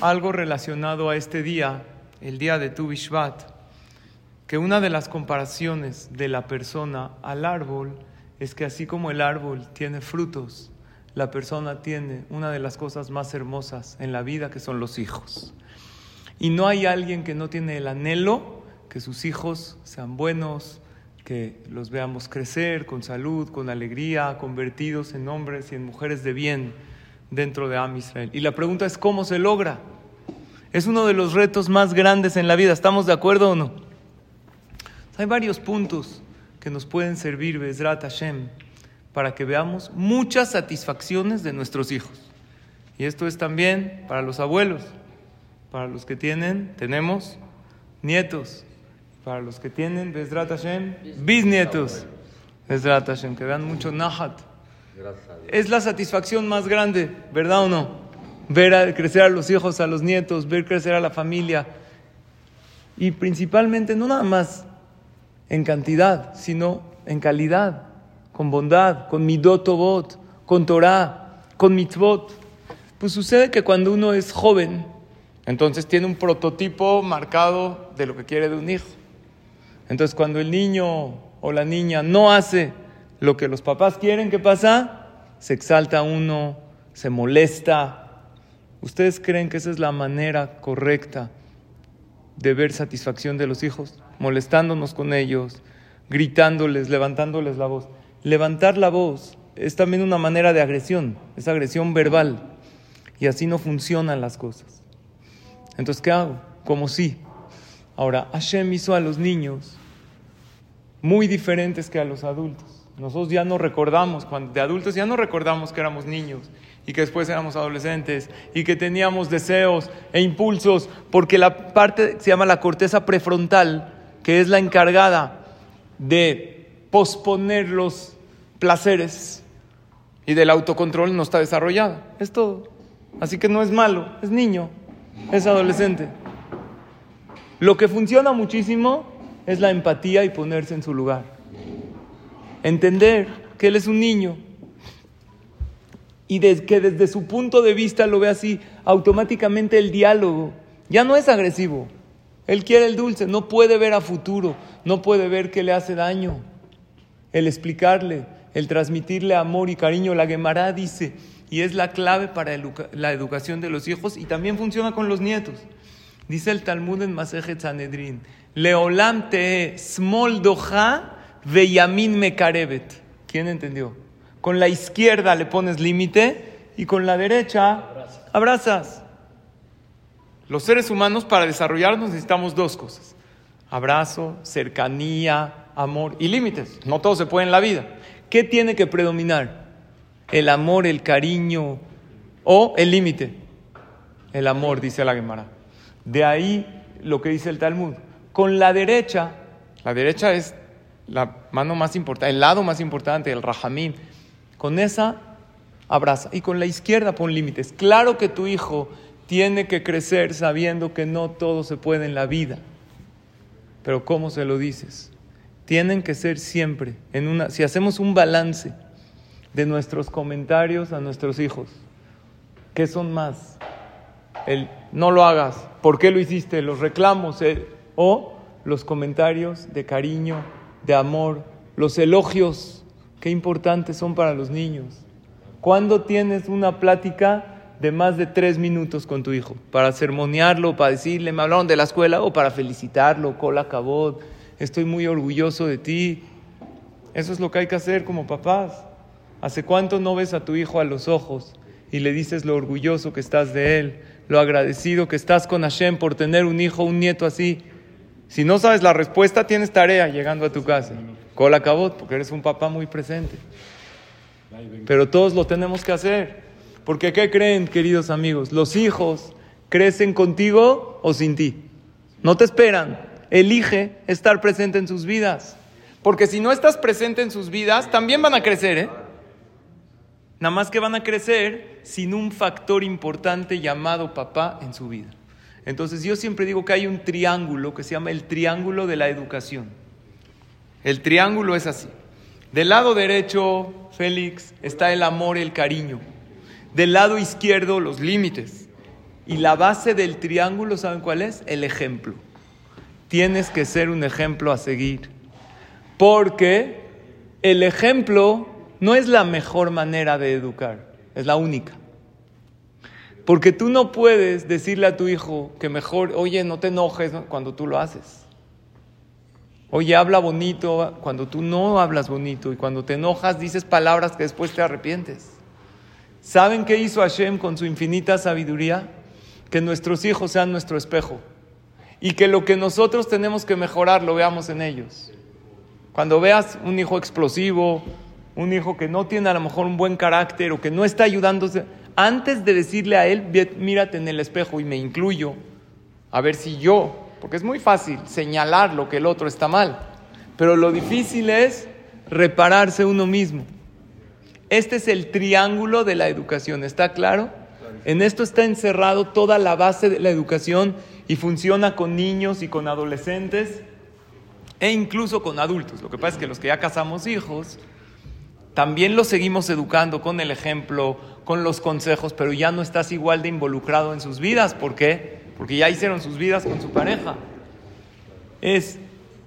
algo relacionado a este día, el día de Tu Bishvat, que una de las comparaciones de la persona al árbol es que así como el árbol tiene frutos, la persona tiene una de las cosas más hermosas en la vida que son los hijos. Y no hay alguien que no tiene el anhelo que sus hijos sean buenos, que los veamos crecer con salud, con alegría, convertidos en hombres y en mujeres de bien dentro de Am Israel. Y la pregunta es cómo se logra. Es uno de los retos más grandes en la vida. ¿Estamos de acuerdo o no? Hay varios puntos que nos pueden servir, Bezrat Hashem, para que veamos muchas satisfacciones de nuestros hijos. Y esto es también para los abuelos, para los que tienen, tenemos nietos, para los que tienen, Bezrat Hashem, bisnietos. Bezrat Hashem, que vean mucho Nahat. Es la satisfacción más grande, ¿verdad o no? Ver crecer a los hijos, a los nietos, ver crecer a la familia. Y principalmente, no nada más en cantidad, sino en calidad, con bondad, con midot con Torah, con mitzvot. Pues sucede que cuando uno es joven, entonces tiene un prototipo marcado de lo que quiere de un hijo. Entonces cuando el niño o la niña no hace lo que los papás quieren, ¿qué pasa? Se exalta uno, se molesta. ¿Ustedes creen que esa es la manera correcta de ver satisfacción de los hijos? Molestándonos con ellos, gritándoles, levantándoles la voz. Levantar la voz es también una manera de agresión, es agresión verbal. Y así no funcionan las cosas. Entonces, ¿qué hago? Como si Ahora, Hashem hizo a los niños muy diferentes que a los adultos. Nosotros ya no recordamos, cuando de adultos ya no recordamos que éramos niños y que después éramos adolescentes y que teníamos deseos e impulsos, porque la parte se llama la corteza prefrontal, que es la encargada de posponer los placeres y del autocontrol no está desarrollada. Es todo. Así que no es malo, es niño, es adolescente. Lo que funciona muchísimo es la empatía y ponerse en su lugar. Entender que él es un niño y que desde su punto de vista lo ve así, automáticamente el diálogo ya no es agresivo. Él quiere el dulce, no puede ver a futuro, no puede ver que le hace daño. El explicarle, el transmitirle amor y cariño, la Gemara dice, y es la clave para la educación de los hijos y también funciona con los nietos. Dice el Talmud en Masejet Sanedrin, Leolam te smol doja veyamin mekarevet. ¿Quién entendió? Con la izquierda le pones límite y con la derecha abrazas. Los seres humanos para desarrollarnos necesitamos dos cosas. Abrazo, cercanía, amor y límites. No todo se puede en la vida. ¿Qué tiene que predominar? El amor, el cariño o el límite. El amor, dice la Gemara. De ahí lo que dice el Talmud. Con la derecha, la derecha es la mano más importante, el lado más importante, el Rahamim. Con esa abraza. Y con la izquierda pon límites. Claro que tu hijo tiene que crecer sabiendo que no todo se puede en la vida. Pero ¿cómo se lo dices? Tienen que ser siempre, en una, si hacemos un balance de nuestros comentarios a nuestros hijos, ¿qué son más? el no lo hagas, ¿por qué lo hiciste? Los reclamos eh, o los comentarios de cariño, de amor, los elogios, qué importantes son para los niños. ¿Cuándo tienes una plática de más de tres minutos con tu hijo? Para sermonearlo, para decirle, me hablaron de la escuela, o para felicitarlo, cola acabó, estoy muy orgulloso de ti. Eso es lo que hay que hacer como papás. ¿Hace cuánto no ves a tu hijo a los ojos y le dices lo orgulloso que estás de él? lo agradecido que estás con Hashem por tener un hijo, un nieto así. Si no sabes la respuesta, tienes tarea llegando a tu casa. Cola cabot, porque eres un papá muy presente. Pero todos lo tenemos que hacer. Porque ¿qué creen, queridos amigos? Los hijos crecen contigo o sin ti. No te esperan. Elige estar presente en sus vidas. Porque si no estás presente en sus vidas, también van a crecer, ¿eh? Nada más que van a crecer sin un factor importante llamado papá en su vida. Entonces yo siempre digo que hay un triángulo que se llama el triángulo de la educación. El triángulo es así. Del lado derecho, Félix, está el amor, el cariño. Del lado izquierdo, los límites. Y la base del triángulo, ¿saben cuál es? El ejemplo. Tienes que ser un ejemplo a seguir. Porque el ejemplo no es la mejor manera de educar, es la única. Porque tú no puedes decirle a tu hijo que mejor, oye, no te enojes cuando tú lo haces. Oye, habla bonito cuando tú no hablas bonito y cuando te enojas dices palabras que después te arrepientes. ¿Saben qué hizo Hashem con su infinita sabiduría? Que nuestros hijos sean nuestro espejo y que lo que nosotros tenemos que mejorar lo veamos en ellos. Cuando veas un hijo explosivo, un hijo que no tiene a lo mejor un buen carácter o que no está ayudándose, antes de decirle a él, mírate en el espejo y me incluyo, a ver si yo porque es muy fácil señalar lo que el otro está mal, pero lo difícil es repararse uno mismo. Este es el triángulo de la educación, ¿está claro? En esto está encerrado toda la base de la educación y funciona con niños y con adolescentes e incluso con adultos. Lo que pasa es que los que ya casamos hijos, también los seguimos educando con el ejemplo, con los consejos, pero ya no estás igual de involucrado en sus vidas. ¿Por qué? porque ya hicieron sus vidas con su pareja. Es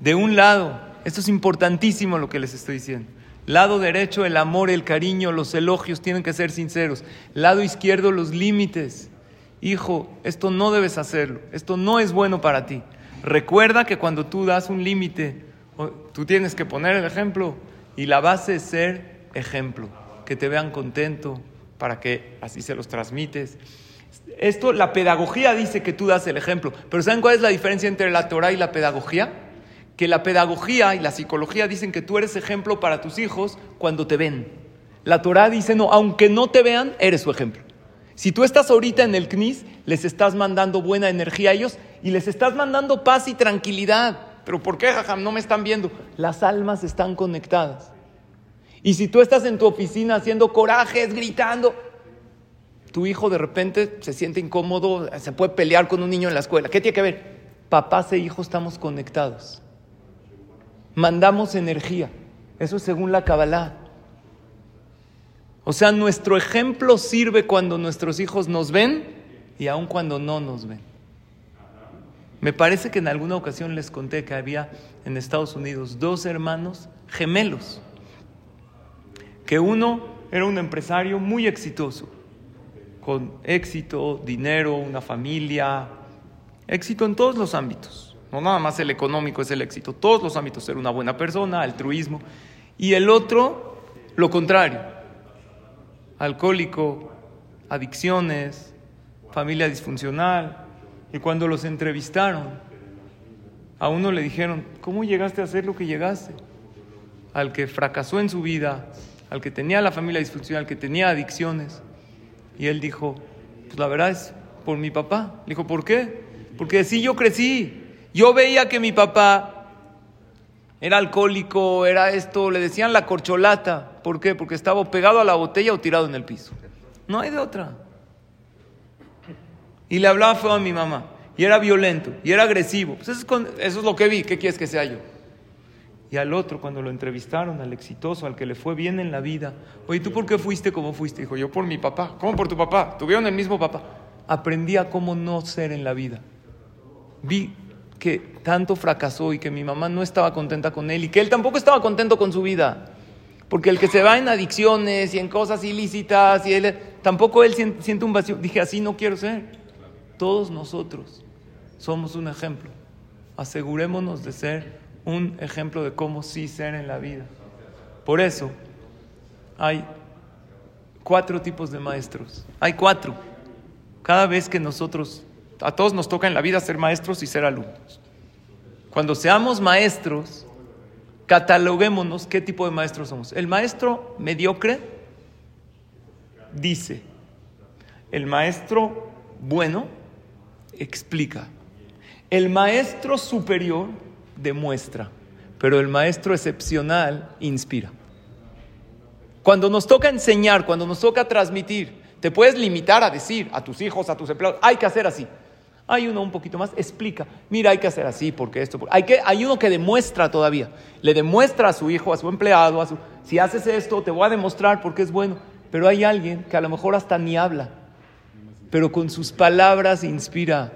de un lado, esto es importantísimo lo que les estoy diciendo. Lado derecho, el amor, el cariño, los elogios tienen que ser sinceros. Lado izquierdo, los límites. Hijo, esto no debes hacerlo, esto no es bueno para ti. Recuerda que cuando tú das un límite, tú tienes que poner el ejemplo y la base es ser ejemplo, que te vean contento para que así se los transmites. Esto, la pedagogía dice que tú das el ejemplo, pero ¿saben cuál es la diferencia entre la Torah y la pedagogía? Que la pedagogía y la psicología dicen que tú eres ejemplo para tus hijos cuando te ven. La Torah dice, no, aunque no te vean, eres su ejemplo. Si tú estás ahorita en el CNIS, les estás mandando buena energía a ellos y les estás mandando paz y tranquilidad. Pero ¿por qué, Jajam? No me están viendo. Las almas están conectadas. Y si tú estás en tu oficina haciendo corajes, gritando, tu hijo de repente se siente incómodo, se puede pelear con un niño en la escuela. ¿Qué tiene que ver? Papás e hijos estamos conectados. Mandamos energía. Eso es según la Kabbalah. O sea, nuestro ejemplo sirve cuando nuestros hijos nos ven y aun cuando no nos ven. Me parece que en alguna ocasión les conté que había en Estados Unidos dos hermanos gemelos, que uno era un empresario muy exitoso con éxito, dinero, una familia, éxito en todos los ámbitos. No nada más el económico es el éxito, todos los ámbitos, ser una buena persona, altruismo. Y el otro, lo contrario, alcohólico, adicciones, familia disfuncional. Y cuando los entrevistaron, a uno le dijeron, ¿cómo llegaste a hacer lo que llegaste? Al que fracasó en su vida, al que tenía la familia disfuncional, al que tenía adicciones. Y él dijo, pues la verdad es por mi papá. Le dijo, ¿por qué? Porque así yo crecí. Yo veía que mi papá era alcohólico, era esto, le decían la corcholata. ¿Por qué? Porque estaba pegado a la botella o tirado en el piso. No hay de otra. Y le hablaba feo a mi mamá. Y era violento, y era agresivo. Pues eso es, eso es lo que vi. ¿Qué quieres que sea yo? Y al otro, cuando lo entrevistaron, al exitoso, al que le fue bien en la vida, oye, ¿tú por qué fuiste como fuiste? Dijo, yo por mi papá. ¿Cómo por tu papá? Tuvieron el mismo papá. Aprendí a cómo no ser en la vida. Vi que tanto fracasó y que mi mamá no estaba contenta con él y que él tampoco estaba contento con su vida. Porque el que se va en adicciones y en cosas ilícitas, y él, tampoco él siente un vacío. Dije, así no quiero ser. Todos nosotros somos un ejemplo. Asegurémonos de ser un ejemplo de cómo sí ser en la vida. Por eso hay cuatro tipos de maestros. Hay cuatro. Cada vez que nosotros, a todos nos toca en la vida ser maestros y ser alumnos. Cuando seamos maestros, cataloguémonos qué tipo de maestros somos. El maestro mediocre dice, el maestro bueno explica, el maestro superior demuestra, pero el maestro excepcional inspira. Cuando nos toca enseñar, cuando nos toca transmitir, te puedes limitar a decir a tus hijos, a tus empleados, hay que hacer así. Hay uno un poquito más, explica, mira, hay que hacer así, porque esto, hay, que, hay uno que demuestra todavía, le demuestra a su hijo, a su empleado, a su, si haces esto, te voy a demostrar porque es bueno, pero hay alguien que a lo mejor hasta ni habla, pero con sus palabras inspira.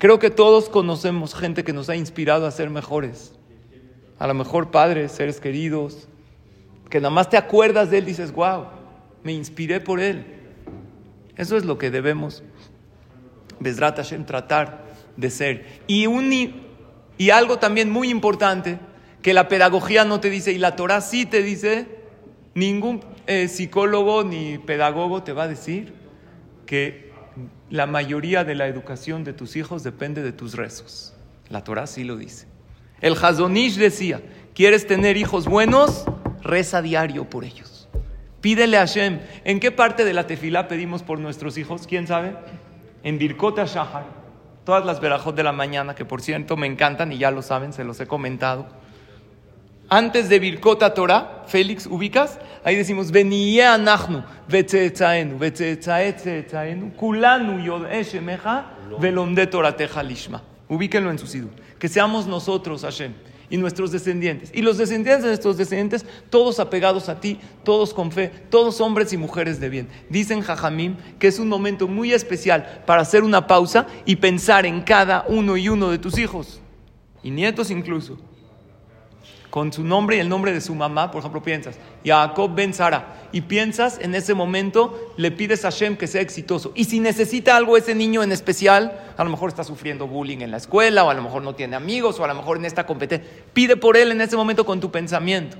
Creo que todos conocemos gente que nos ha inspirado a ser mejores. A lo mejor padres, seres queridos, que nada más te acuerdas de él, dices, wow, me inspiré por él. Eso es lo que debemos, Besrat Hashem, tratar de ser. Y, un, y algo también muy importante, que la pedagogía no te dice, y la Torah sí te dice, ningún eh, psicólogo ni pedagogo te va a decir que la mayoría de la educación de tus hijos depende de tus rezos. La Torah sí lo dice. El Hazonish decía, ¿quieres tener hijos buenos? Reza diario por ellos. Pídele a Hashem. ¿En qué parte de la tefilá pedimos por nuestros hijos? ¿Quién sabe? En Birkota Shahar. Todas las verajot de la mañana, que por cierto me encantan y ya lo saben, se los he comentado. Antes de Birkota Torah, Félix, ¿ubicas? Ahí decimos, vetzeetzaetzeetzaenu, kulanu velomde torateja lishma. Ubíquenlo en su sidu. Que seamos nosotros, Hashem, y nuestros descendientes. Y los descendientes de nuestros descendientes, todos apegados a ti, todos con fe, todos hombres y mujeres de bien. Dicen Jajamim que es un momento muy especial para hacer una pausa y pensar en cada uno y uno de tus hijos, y nietos incluso con su nombre y el nombre de su mamá, por ejemplo, piensas, Jacob Ben Sara, y piensas en ese momento, le pides a Hashem que sea exitoso. Y si necesita algo ese niño en especial, a lo mejor está sufriendo bullying en la escuela, o a lo mejor no tiene amigos, o a lo mejor en esta competencia, pide por él en ese momento con tu pensamiento.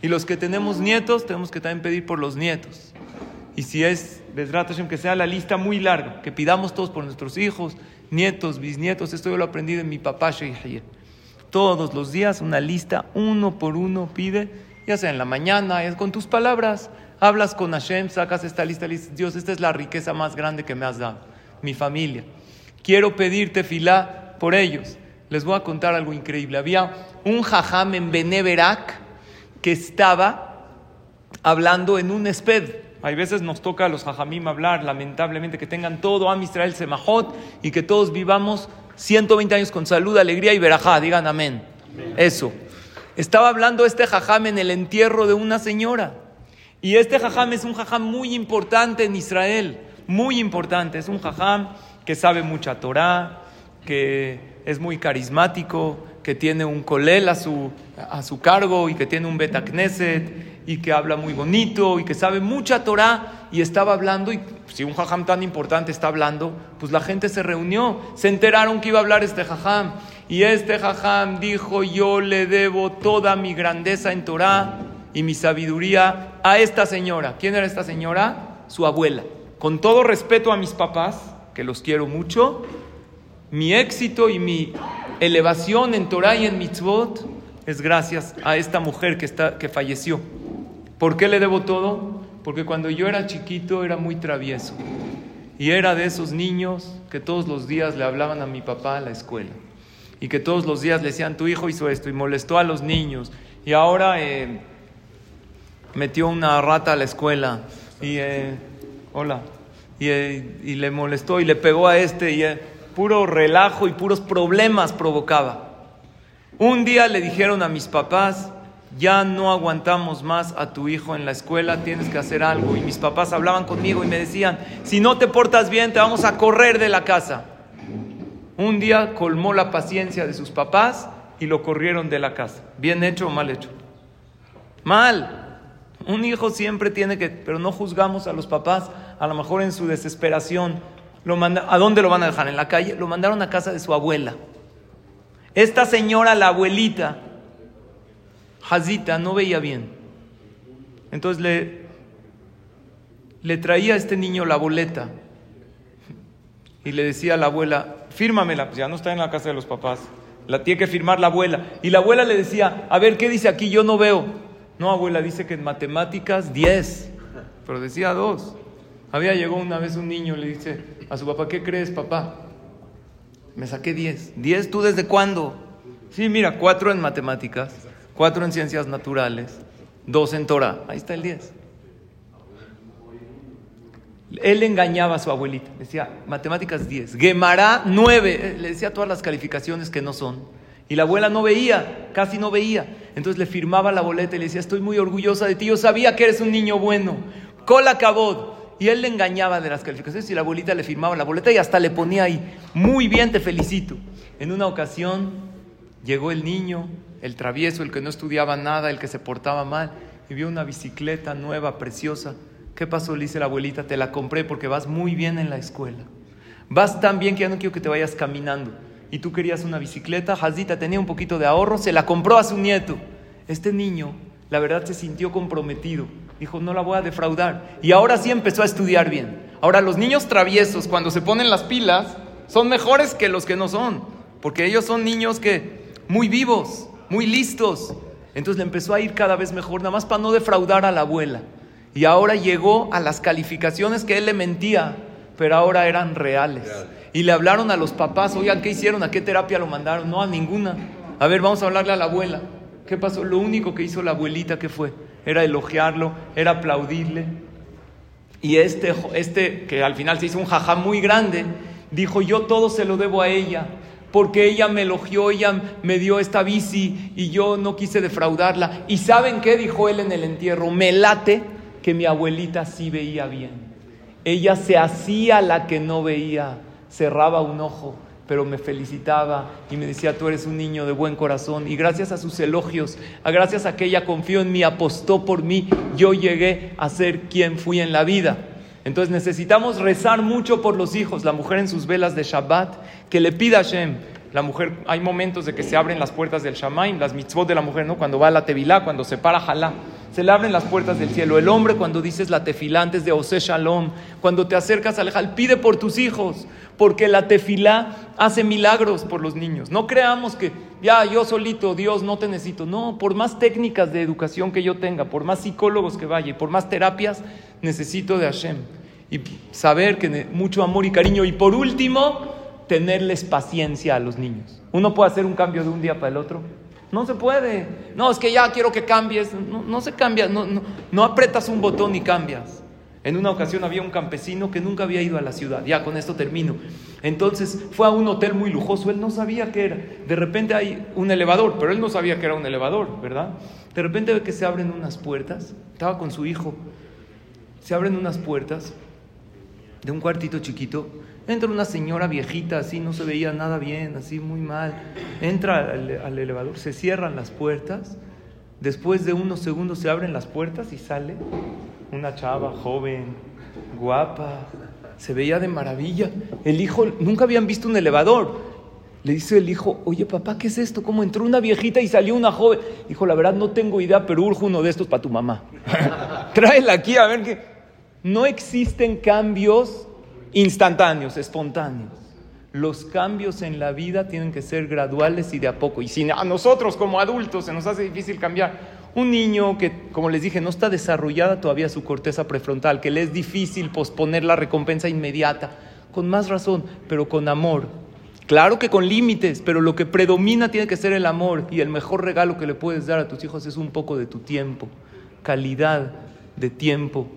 Y los que tenemos nietos, tenemos que también pedir por los nietos. Y si es, Besrat Hashem, que sea la lista muy larga, que pidamos todos por nuestros hijos, nietos, bisnietos, esto yo lo aprendí de mi papá Sheikh todos los días una lista, uno por uno pide, ya sea en la mañana, es con tus palabras. Hablas con Hashem, sacas esta lista, dices, Dios, esta es la riqueza más grande que me has dado, mi familia. Quiero pedirte filá por ellos. Les voy a contar algo increíble. Había un jajam en Beneverac que estaba hablando en un esped. Hay veces nos toca a los jajamim hablar, lamentablemente, que tengan todo Am Israel Semajot y que todos vivamos 120 años con salud, alegría y verajá. Digan amén. Eso. Estaba hablando este jajam en el entierro de una señora. Y este jajam es un jajam muy importante en Israel. Muy importante. Es un jajam que sabe mucha Torah, que es muy carismático, que tiene un colel a su, a su cargo y que tiene un betacneset y que habla muy bonito y que sabe mucha Torah y estaba hablando y si un jajam tan importante está hablando, pues la gente se reunió, se enteraron que iba a hablar este jajam y este jajam dijo yo le debo toda mi grandeza en Torah y mi sabiduría a esta señora. ¿Quién era esta señora? Su abuela. Con todo respeto a mis papás, que los quiero mucho, mi éxito y mi elevación en Torah y en mitzvot es gracias a esta mujer que, está, que falleció. ¿Por qué le debo todo? Porque cuando yo era chiquito era muy travieso. Y era de esos niños que todos los días le hablaban a mi papá a la escuela. Y que todos los días le decían, tu hijo hizo esto y molestó a los niños. Y ahora eh, metió una rata a la escuela. Y, eh, hola. Eh, y, le molestó y le pegó a este. Y puro relajo y puros problemas provocaba. Un día le dijeron a mis papás, ya no aguantamos más a tu hijo en la escuela, tienes que hacer algo. Y mis papás hablaban conmigo y me decían, si no te portas bien, te vamos a correr de la casa. Un día colmó la paciencia de sus papás y lo corrieron de la casa. ¿Bien hecho o mal hecho? Mal. Un hijo siempre tiene que, pero no juzgamos a los papás, a lo mejor en su desesperación. ¿A dónde lo van a dejar? ¿En la calle? Lo mandaron a casa de su abuela. Esta señora, la abuelita, Hazita no veía bien. Entonces le, le traía a este niño la boleta y le decía a la abuela, fírmamela, pues ya no está en la casa de los papás, la tiene que firmar la abuela. Y la abuela le decía, a ver, ¿qué dice aquí? Yo no veo. No, abuela, dice que en matemáticas 10, pero decía 2. Había llegado una vez un niño y le dice a su papá, ¿qué crees, papá? Me saqué 10. ¿10 tú desde cuándo? Sí, mira, 4 en matemáticas cuatro en ciencias naturales, dos en Torah. Ahí está el 10. Él engañaba a su abuelita, decía matemáticas 10, Gemara 9, le decía todas las calificaciones que no son. Y la abuela no veía, casi no veía. Entonces le firmaba la boleta y le decía, estoy muy orgullosa de ti, yo sabía que eres un niño bueno. Cola cabod. Y él le engañaba de las calificaciones y la abuelita le firmaba la boleta y hasta le ponía ahí, muy bien, te felicito. En una ocasión llegó el niño, el travieso, el que no estudiaba nada, el que se portaba mal, y vio una bicicleta nueva, preciosa. ¿Qué pasó? Le dice la abuelita, te la compré porque vas muy bien en la escuela. Vas tan bien que ya no quiero que te vayas caminando. Y tú querías una bicicleta, Hazita tenía un poquito de ahorro, se la compró a su nieto. Este niño, la verdad, se sintió comprometido. Dijo, no la voy a defraudar. Y ahora sí empezó a estudiar bien. Ahora, los niños traviesos, cuando se ponen las pilas, son mejores que los que no son. Porque ellos son niños que, muy vivos, muy listos. Entonces le empezó a ir cada vez mejor, nada más para no defraudar a la abuela. Y ahora llegó a las calificaciones que él le mentía, pero ahora eran reales. Y le hablaron a los papás, oigan, ¿qué hicieron? ¿A qué terapia lo mandaron? No, a ninguna. A ver, vamos a hablarle a la abuela. ¿Qué pasó? Lo único que hizo la abuelita, ¿qué fue? Era elogiarlo, era aplaudirle. Y este, este que al final se hizo un jajá muy grande, dijo, yo todo se lo debo a ella porque ella me elogió, ella me dio esta bici y yo no quise defraudarla. ¿Y saben qué dijo él en el entierro? Me late que mi abuelita sí veía bien. Ella se hacía la que no veía, cerraba un ojo, pero me felicitaba y me decía, tú eres un niño de buen corazón. Y gracias a sus elogios, gracias a que ella confió en mí, apostó por mí, yo llegué a ser quien fui en la vida. Entonces necesitamos rezar mucho por los hijos, la mujer en sus velas de Shabbat, que le pida a Hashem. La mujer, hay momentos de que se abren las puertas del Shamaim, las mitzvot de la mujer, ¿no? Cuando va a la tevilá, cuando se para jalá, se le abren las puertas del cielo. El hombre, cuando dices la tefilá antes de Ose Shalom, cuando te acercas al Jal, pide por tus hijos, porque la tefilá hace milagros por los niños. No creamos que ya yo solito, Dios, no te necesito. No, por más técnicas de educación que yo tenga, por más psicólogos que vaya por más terapias, necesito de Hashem y saber que mucho amor y cariño. Y por último, tenerles paciencia a los niños. ¿Uno puede hacer un cambio de un día para el otro? No se puede. No, es que ya quiero que cambies. No, se cambia. No, no, no apretas un botón y cambias. En una ocasión había un campesino que nunca había ido a la ciudad. Ya con esto termino. Entonces fue a un hotel muy lujoso. Él no sabía qué era. De repente hay un elevador, pero él no sabía que era un elevador, ¿verdad? De repente ve que se abren unas puertas. Estaba con su hijo. Se abren unas puertas de un cuartito chiquito, entra una señora viejita, así no se veía nada bien, así muy mal. Entra al, elevador, se cierran las puertas, después de unos segundos se abren las puertas y sale una chava joven, guapa, se veía de maravilla. El hijo, nunca habían visto un elevador. Le dice el hijo, oye papá, ¿qué es esto? ¿Cómo entró una viejita y salió una joven? Dijo, la verdad no tengo idea, pero urjo uno de estos para tu mamá. Tráela aquí a ver qué. No existen cambios instantáneos, espontáneos. Los cambios en la vida tienen que ser graduales y de a poco. Y a nosotros como adultos se nos hace difícil cambiar, un niño que, como les dije, no está desarrollada todavía su corteza prefrontal, que le es difícil posponer la recompensa inmediata, con más razón, pero con amor. Claro que con límites, pero lo que predomina tiene que ser el amor y el mejor regalo que le puedes dar a tus hijos es un poco de tu tiempo, calidad de tiempo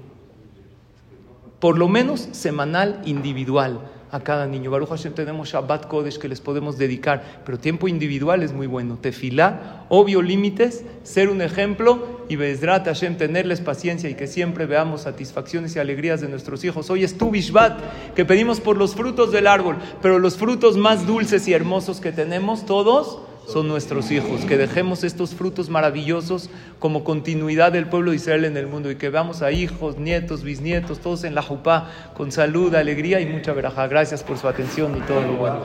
por lo menos semanal, individual a cada niño. Baruch Hashem tenemos Shabbat Kodesh que les podemos dedicar, pero tiempo individual es muy bueno. Tefilá, obvio límites, ser un ejemplo y Bezrat Hashem tenerles paciencia y que siempre veamos satisfacciones y alegrías de nuestros hijos. Hoy es tu Bishvat, que pedimos por los frutos del árbol, pero los frutos más dulces y hermosos que tenemos todos son nuestros hijos, que dejemos estos frutos maravillosos como continuidad del pueblo de Israel en el mundo y que veamos a hijos, nietos, bisnietos, todos en la jupá, con salud, alegría y mucha veraja. Gracias por su atención y todo lo bueno.